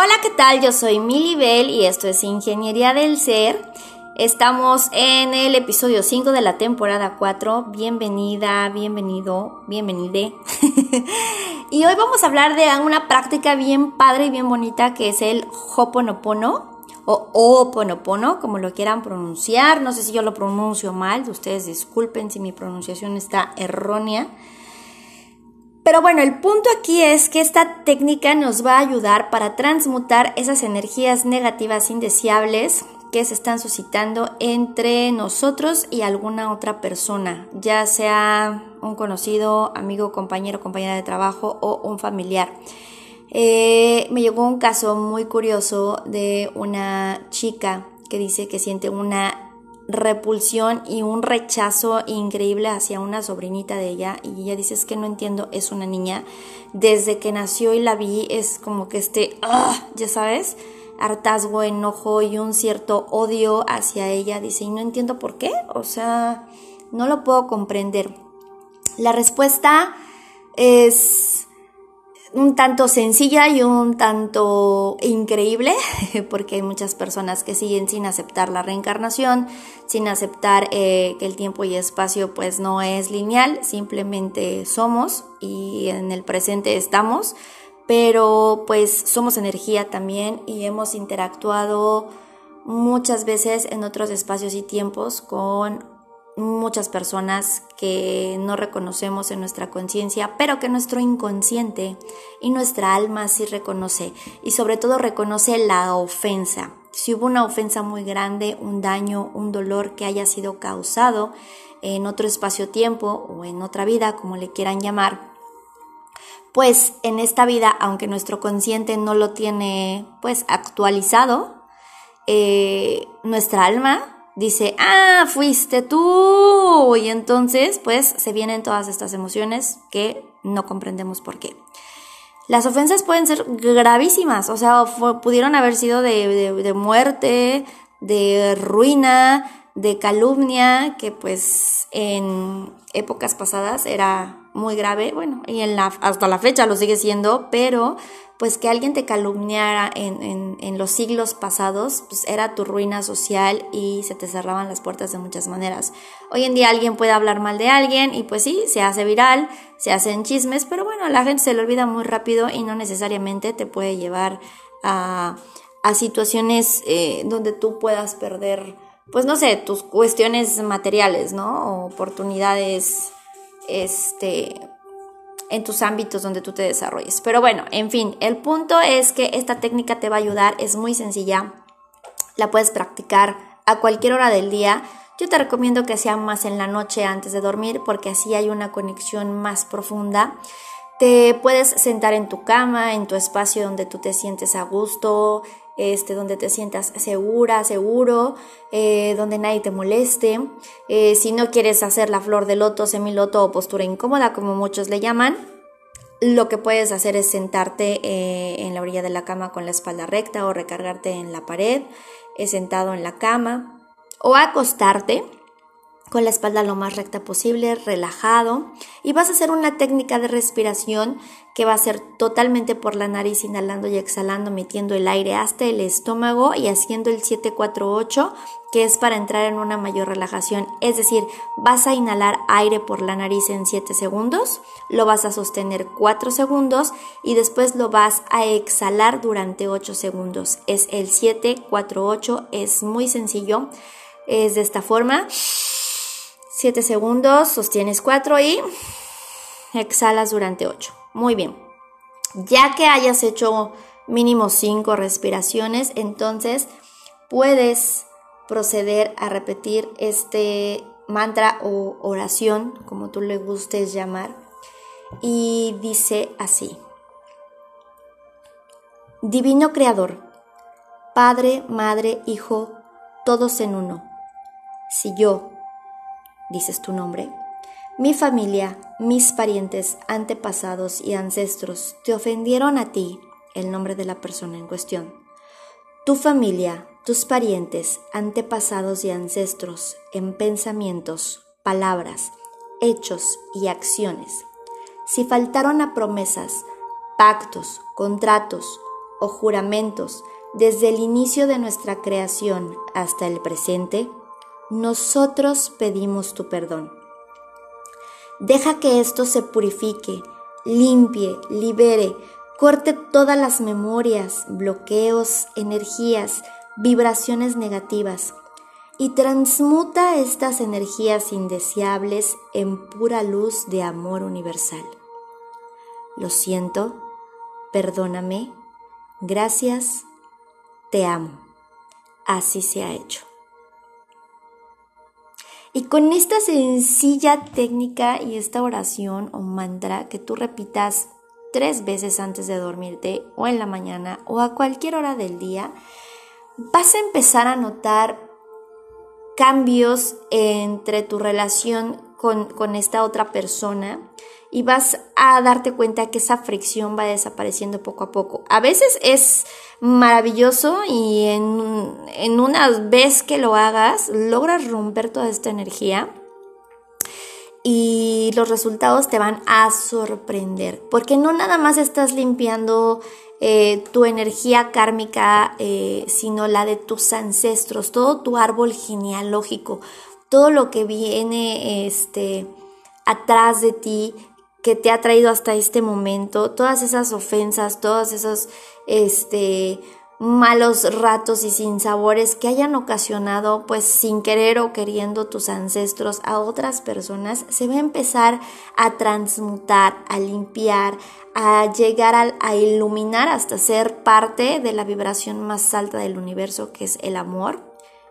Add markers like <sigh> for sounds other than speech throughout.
Hola, ¿qué tal? Yo soy Milly Bell y esto es Ingeniería del Ser. Estamos en el episodio 5 de la temporada 4. Bienvenida, bienvenido, bienvenide. <laughs> y hoy vamos a hablar de una práctica bien padre y bien bonita que es el Hoponopono o Oponopono, como lo quieran pronunciar. No sé si yo lo pronuncio mal, ustedes disculpen si mi pronunciación está errónea. Pero bueno, el punto aquí es que esta técnica nos va a ayudar para transmutar esas energías negativas indeseables que se están suscitando entre nosotros y alguna otra persona, ya sea un conocido, amigo, compañero, compañera de trabajo o un familiar. Eh, me llegó un caso muy curioso de una chica que dice que siente una repulsión y un rechazo increíble hacia una sobrinita de ella. Y ella dice es que no entiendo, es una niña, desde que nació y la vi es como que este, ah, ya sabes, hartazgo, enojo y un cierto odio hacia ella, dice y no entiendo por qué, o sea, no lo puedo comprender. La respuesta es un tanto sencilla y un tanto increíble, <laughs> porque hay muchas personas que siguen sin aceptar la reencarnación, sin aceptar eh, que el tiempo y espacio pues no es lineal, simplemente somos y en el presente estamos, pero pues somos energía también y hemos interactuado muchas veces en otros espacios y tiempos con muchas personas que no reconocemos en nuestra conciencia, pero que nuestro inconsciente y nuestra alma sí reconoce y sobre todo reconoce la ofensa. Si hubo una ofensa muy grande, un daño, un dolor que haya sido causado en otro espacio-tiempo o en otra vida, como le quieran llamar, pues en esta vida, aunque nuestro consciente no lo tiene pues actualizado, eh, nuestra alma dice, ah, fuiste tú. Y entonces, pues, se vienen todas estas emociones que no comprendemos por qué. Las ofensas pueden ser gravísimas, o sea, pudieron haber sido de, de, muerte, de ruina, de calumnia, que pues en épocas pasadas era muy grave, bueno, y en la, hasta la fecha lo sigue siendo, pero pues que alguien te calumniara en, en, los siglos pasados, pues era tu ruina social y se te cerraban las puertas de muchas maneras. Hoy en día alguien puede hablar mal de alguien y pues sí, se hace viral, se hacen chismes, pero bueno, la gente se lo olvida muy rápido y no necesariamente te puede llevar a, a situaciones eh, donde tú puedas perder, pues no sé, tus cuestiones materiales, ¿no? O oportunidades, este, en tus ámbitos donde tú te desarrolles. Pero bueno, en fin, el punto es que esta técnica te va a ayudar, es muy sencilla, la puedes practicar a cualquier hora del día. Yo te recomiendo que sea más en la noche antes de dormir porque así hay una conexión más profunda. Te puedes sentar en tu cama, en tu espacio donde tú te sientes a gusto, este, donde te sientas segura, seguro, eh, donde nadie te moleste. Eh, si no quieres hacer la flor de loto, semiloto o postura incómoda, como muchos le llaman, lo que puedes hacer es sentarte eh, en la orilla de la cama con la espalda recta o recargarte en la pared, sentado en la cama o acostarte con la espalda lo más recta posible, relajado, y vas a hacer una técnica de respiración que va a ser totalmente por la nariz, inhalando y exhalando, metiendo el aire hasta el estómago y haciendo el 748, que es para entrar en una mayor relajación. Es decir, vas a inhalar aire por la nariz en 7 segundos, lo vas a sostener 4 segundos y después lo vas a exhalar durante 8 segundos. Es el 748, es muy sencillo, es de esta forma. 7 segundos, sostienes 4 y exhalas durante 8. Muy bien. Ya que hayas hecho mínimo 5 respiraciones, entonces puedes proceder a repetir este mantra o oración, como tú le gustes llamar, y dice así. Divino Creador, Padre, Madre, Hijo, todos en uno. Si yo, dices tu nombre, mi familia, mis parientes, antepasados y ancestros te ofendieron a ti, el nombre de la persona en cuestión. Tu familia, tus parientes, antepasados y ancestros, en pensamientos, palabras, hechos y acciones, si faltaron a promesas, pactos, contratos o juramentos desde el inicio de nuestra creación hasta el presente, nosotros pedimos tu perdón. Deja que esto se purifique, limpie, libere, corte todas las memorias, bloqueos, energías, vibraciones negativas y transmuta estas energías indeseables en pura luz de amor universal. Lo siento, perdóname, gracias, te amo. Así se ha hecho. Y con esta sencilla técnica y esta oración o mantra que tú repitas tres veces antes de dormirte o en la mañana o a cualquier hora del día, vas a empezar a notar cambios entre tu relación con, esta otra persona y vas a darte cuenta que esa fricción va desapareciendo poco a poco. A veces es maravilloso y en, en una vez que lo hagas logras romper toda esta energía y los resultados te van a sorprender porque no nada más estás limpiando eh, tu energía kármica, eh, sino la de tus ancestros, todo tu árbol genealógico, todo lo que viene este, atrás de ti, que te ha traído hasta este momento, todas esas ofensas, todos esos este, malos ratos y sinsabores que hayan ocasionado, pues sin querer o queriendo tus ancestros a otras personas, se va a empezar a transmutar, a limpiar, a llegar a, a iluminar hasta ser parte de la vibración más alta del universo, que es el amor.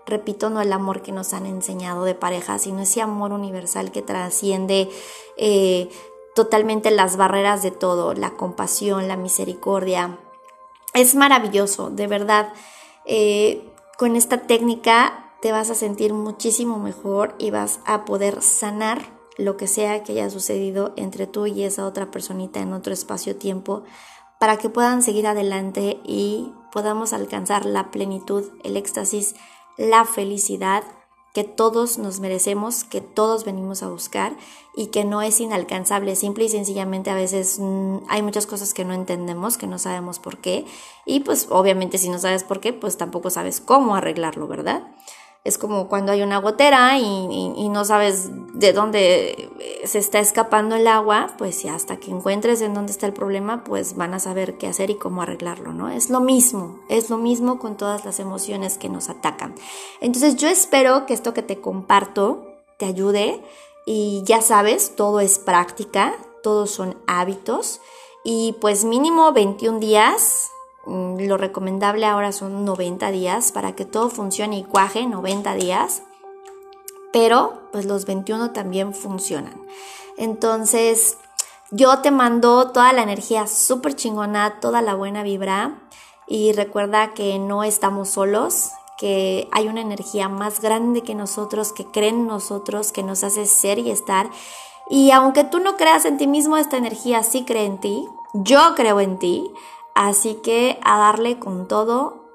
Repito, no el amor que nos han enseñado de pareja, sino ese amor universal que trasciende eh, totalmente las barreras de todo, la compasión, la misericordia. Es maravilloso, de verdad. Eh, con esta técnica te vas a sentir muchísimo mejor y vas a poder sanar lo que sea que haya sucedido entre tú y esa otra personita en otro espacio-tiempo para que puedan seguir adelante y podamos alcanzar la plenitud, el éxtasis, la felicidad que todos nos merecemos, que todos venimos a buscar y que no es inalcanzable. Simple y sencillamente a veces mm, hay muchas cosas que no entendemos, que no sabemos por qué y pues obviamente si no sabes por qué, pues tampoco sabes cómo arreglarlo, ¿verdad? Es como cuando hay una gotera y, no sabes de dónde se está escapando el agua, pues ya hasta que encuentres en dónde está el problema, pues van a saber qué hacer y cómo arreglarlo, ¿no? Es lo mismo, es lo mismo con todas las emociones que nos atacan. Entonces yo espero que esto que te comparto te ayude y ya sabes, todo es práctica, todos son hábitos y pues mínimo 21 días Mm, lo recomendable ahora son 90 días para que todo funcione y cuaje 90 días, pero pues los 21 también funcionan. Entonces, yo te mando toda la energía súper chingona, toda la buena vibra y recuerda que no estamos solos, que hay una energía más grande que nosotros, que cree en nosotros, que nos hace ser y estar. Y aunque tú no creas en ti mismo, esta energía sí cree en ti. Yo creo en ti. Así que a darle con todo,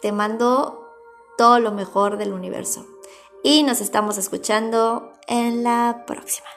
te mando todo lo mejor del universo. Y nos estamos escuchando en la próxima.